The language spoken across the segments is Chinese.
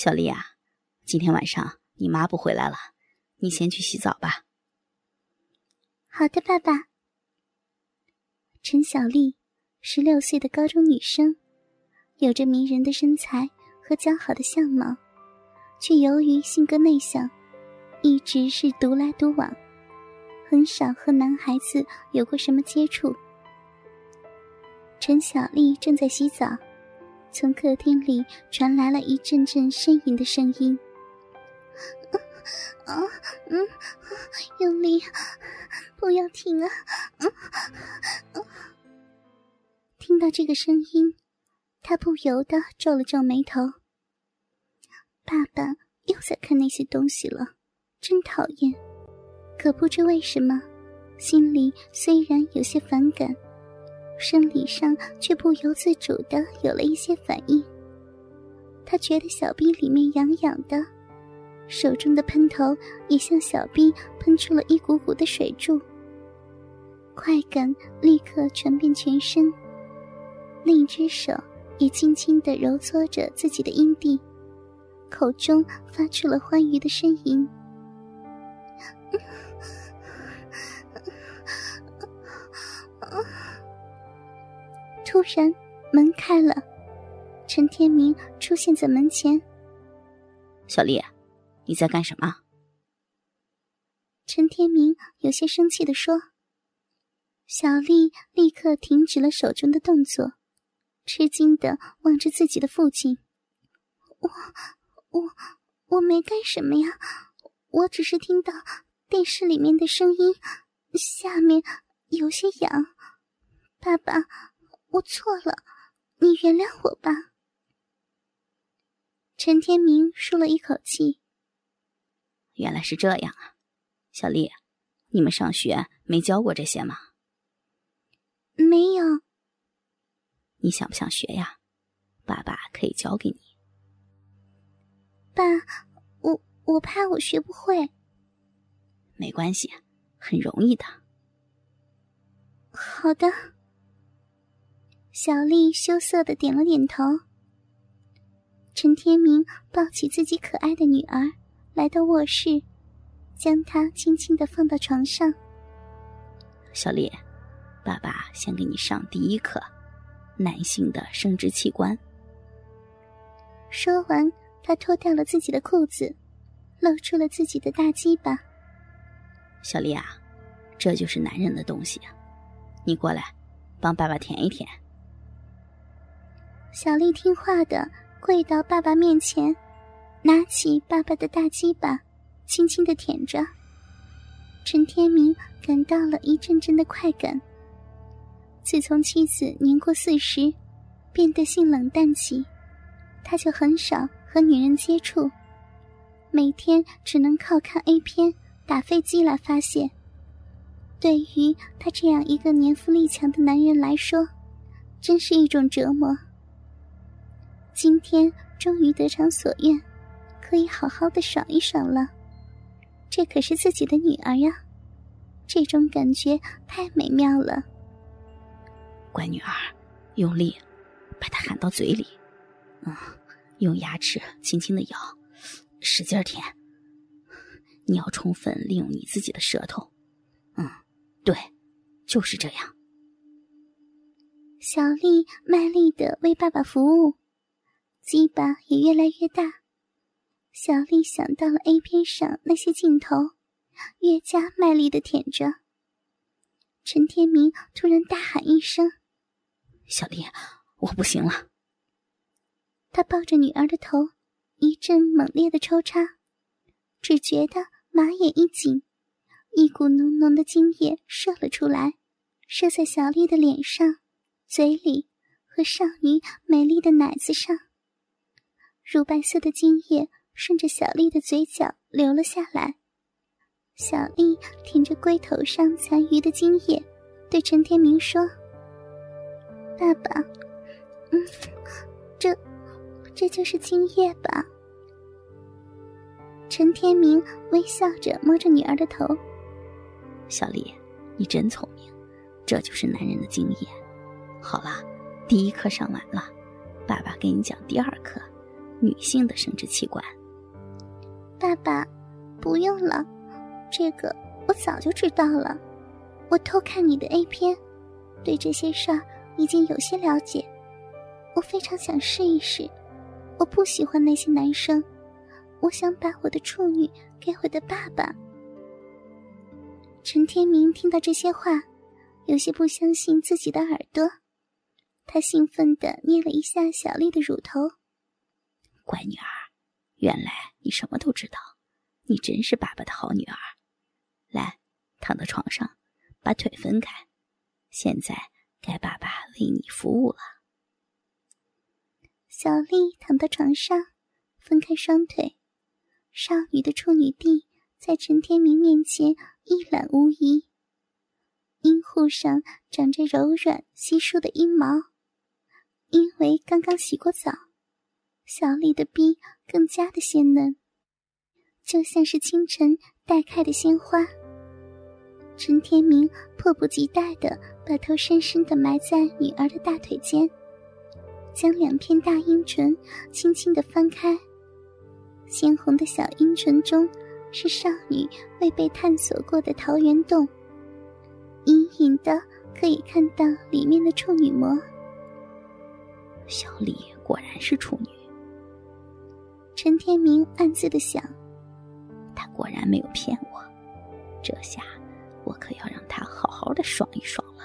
小丽啊，今天晚上你妈不回来了，你先去洗澡吧。好的，爸爸。陈小丽，十六岁的高中女生，有着迷人的身材和姣好的相貌，却由于性格内向，一直是独来独往，很少和男孩子有过什么接触。陈小丽正在洗澡，从客厅里传来了一阵阵呻吟的声音。啊，嗯，用力，不要停啊！听到这个声音，他不由得皱了皱眉头。爸爸又在看那些东西了，真讨厌。可不知为什么，心里虽然有些反感。生理上却不由自主的有了一些反应。他觉得小臂里面痒痒的，手中的喷头也向小臂喷出了一股股的水柱。快感立刻传遍全身，另一只手也轻轻的揉搓着自己的阴蒂，口中发出了欢愉的呻吟。突然，门开了，陈天明出现在门前。小丽，你在干什么？陈天明有些生气的说。小丽立刻停止了手中的动作，吃惊的望着自己的父亲。我，我，我没干什么呀，我只是听到电视里面的声音，下面有些痒。爸爸。我错了，你原谅我吧。陈天明舒了一口气。原来是这样啊，小丽，你们上学没教过这些吗？没有。你想不想学呀？爸爸可以教给你。爸，我我怕我学不会。没关系，很容易的。好的。小丽羞涩的点了点头。陈天明抱起自己可爱的女儿，来到卧室，将她轻轻的放到床上。小丽，爸爸先给你上第一课，男性的生殖器官。说完，他脱掉了自己的裤子，露出了自己的大鸡巴。小丽啊，这就是男人的东西，你过来，帮爸爸舔一舔。小丽听话的跪到爸爸面前，拿起爸爸的大鸡巴，轻轻的舔着。陈天明感到了一阵阵的快感。自从妻子年过四十，变得性冷淡起，他就很少和女人接触，每天只能靠看 A 片、打飞机来发泄。对于他这样一个年富力强的男人来说，真是一种折磨。今天终于得偿所愿，可以好好的爽一爽了。这可是自己的女儿呀，这种感觉太美妙了。乖女儿，用力把她含到嘴里，嗯，用牙齿轻轻的咬，使劲舔。你要充分利用你自己的舌头，嗯，对，就是这样。小丽卖力的为爸爸服务。鸡巴也越来越大，小丽想到了 A 片上那些镜头，越加卖力的舔着。陈天明突然大喊一声：“小丽，我不行了！”他抱着女儿的头，一阵猛烈的抽插，只觉得马眼一紧，一股浓浓的精液射了出来，射在小丽的脸上、嘴里和少女美丽的奶子上。乳白色的精液顺着小丽的嘴角流了下来，小丽舔着龟头上残余的精液，对陈天明说：“爸爸，嗯，这，这就是精液吧？”陈天明微笑着摸着女儿的头：“小丽，你真聪明，这就是男人的精液。好了，第一课上完了，爸爸给你讲第二课。”女性的生殖器官。爸爸，不用了，这个我早就知道了。我偷看你的 A 片，对这些事儿已经有些了解。我非常想试一试。我不喜欢那些男生，我想把我的处女给我的爸爸。陈天明听到这些话，有些不相信自己的耳朵，他兴奋地捏了一下小丽的乳头。乖女儿，原来你什么都知道，你真是爸爸的好女儿。来，躺到床上，把腿分开，现在该爸爸为你服务了。小丽躺到床上，分开双腿，少女的处女地在陈天明面前一览无遗。阴户上长着柔软稀疏的阴毛，因为刚刚洗过澡，小丽的臂更加的鲜嫩，就像是清晨待开的鲜花。陈天明迫不及待的把头深深的埋在女儿的大腿间。将两片大阴唇轻轻的翻开，鲜红的小阴唇中是少女未被探索过的桃源洞，隐隐的可以看到里面的处女膜。小丽果然是处女，陈天明暗自的想，他果然没有骗我，这下我可要让他好好的爽一爽了。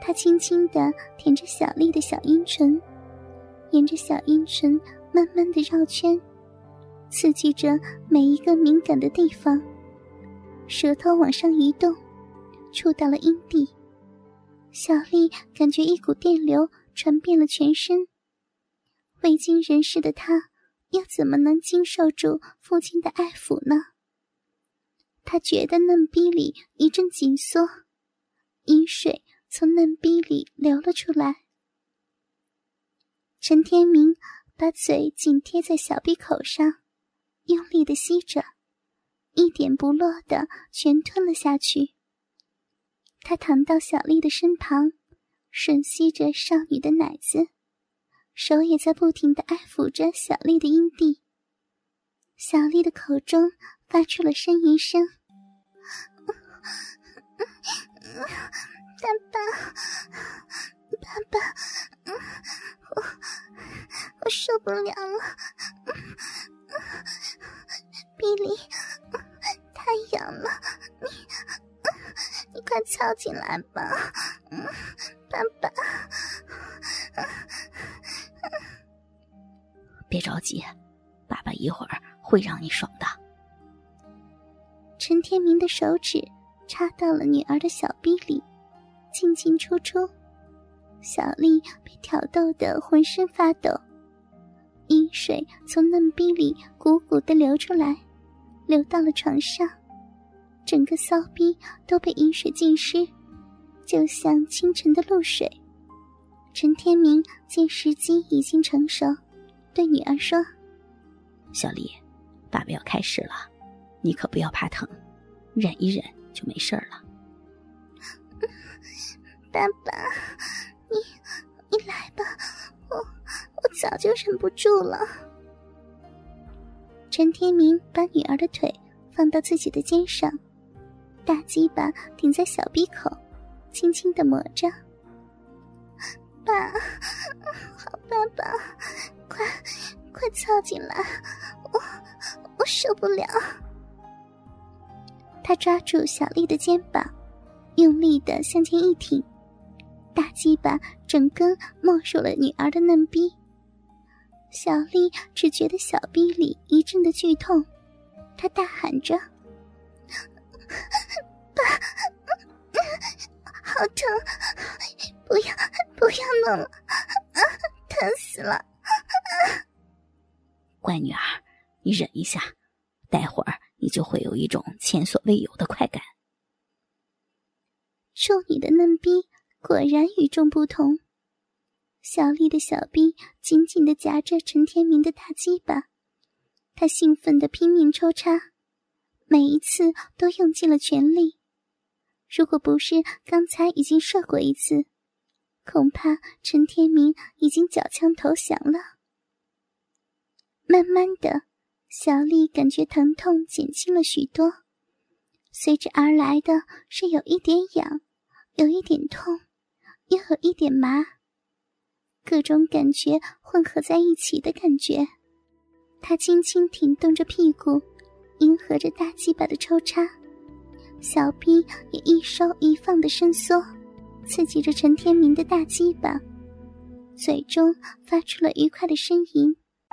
他轻轻的舔着小丽的小阴唇，沿着小阴唇慢慢的绕圈，刺激着每一个敏感的地方。舌头往上移动，触到了阴蒂。小丽感觉一股电流传遍了全身。未经人事的她，又怎么能经受住父亲的爱抚呢？她觉得嫩逼里一阵紧缩，阴水。从嫩逼里流了出来。陈天明把嘴紧贴在小闭口上，用力的吸着，一点不落的全吞了下去。他躺到小丽的身旁，吮吸着少女的奶子，手也在不停的爱抚着小丽的阴蒂。小丽的口中发出了呻吟声。爸爸，爸爸，我我受不了了，比利，太痒了，你你快凑进来吧，嗯着急，爸爸一会儿会让你爽的。陈天明的手指插到了女儿的小臂里。进进出出，小丽被挑逗得浑身发抖，阴水从嫩逼里鼓鼓的流出来，流到了床上，整个骚逼都被阴水浸湿，就像清晨的露水。陈天明见时机已经成熟，对女儿说：“小丽，爸爸要开始了，你可不要怕疼，忍一忍就没事了。”爸爸，你你来吧，我我早就忍不住了。陈天明把女儿的腿放到自己的肩上，大鸡巴顶在小鼻口，轻轻的磨着。爸，好爸爸，快快凑进来，我我受不了。他抓住小丽的肩膀，用力的向前一挺。大鸡巴整根没入了女儿的嫩逼，小丽只觉得小臂里一阵的剧痛，她大喊着：“爸，好疼！不要不要弄了，疼死了！”乖女儿，你忍一下，待会儿你就会有一种前所未有的快感。处女的嫩逼。果然与众不同。小丽的小臂紧紧的夹着陈天明的大鸡巴，他兴奋的拼命抽插，每一次都用尽了全力。如果不是刚才已经射过一次，恐怕陈天明已经缴枪投降了。慢慢的，小丽感觉疼痛减轻了许多，随之而来的是有一点痒，有一点痛，又有一点麻，各种感觉混合在一起的感觉。她轻轻挺动着屁股，迎合着大鸡巴的抽插，小臂也一收一放的伸缩，刺激着陈天明的大鸡巴，嘴中发出了愉快的呻吟。